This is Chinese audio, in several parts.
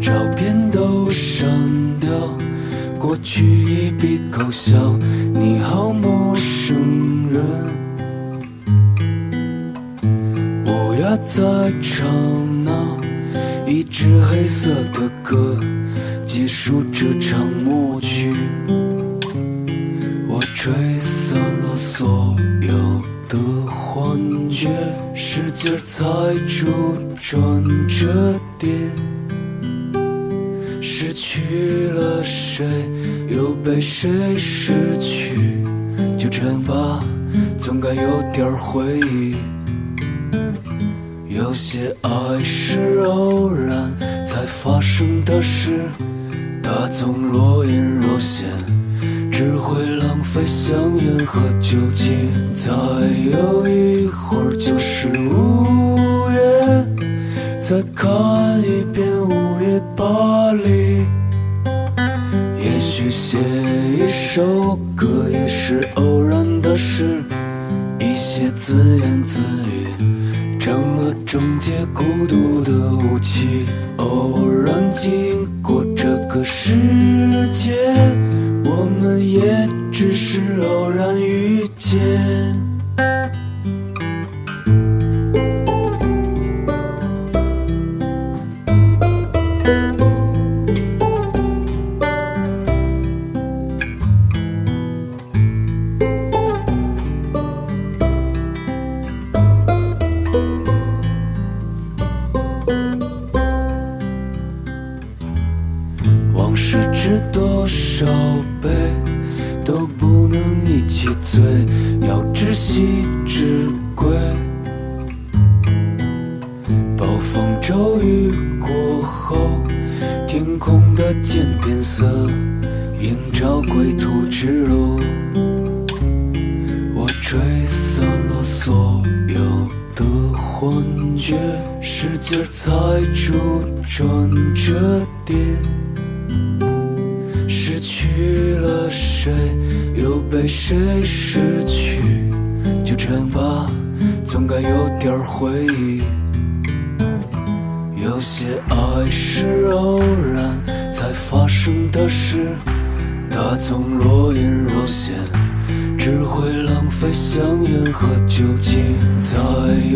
照片都删掉过去一笔勾销你好陌生人。我呀在唱那一支黑色的歌结束这场默剧我吹散了所有的幻觉使劲踩住转折点失去了谁，又被谁失去？就这样吧，总该有点回忆。有些爱是偶然才发生的事，它总若隐若现，只会浪费香烟和酒精。再有一会儿就是午夜，再看一遍首歌也是偶然的事，一些自言自语成了终结孤独的武器。偶然经过这个世界，我们也只是偶然遇见。杯，都不能一起醉，要知惜之贵。暴风骤雨过后，天空的渐变色，映照归途之路。我吹散了所有的幻觉，使劲踩住转折点。谁，又被谁失去？就这样吧，总该有点回忆。有些爱是偶然才发生的事，它总若隐若现，只会浪费香烟和酒精。再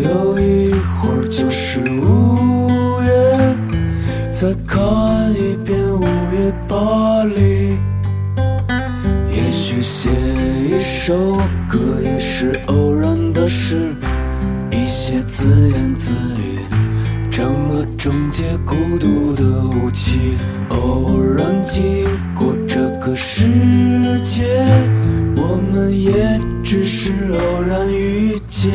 有一会儿就是午夜。再看一遍午夜巴黎，写一首歌也是偶然的事，一些自言自语成了？终结孤独的武器。偶然经过这个世界，我们也只是偶然遇见。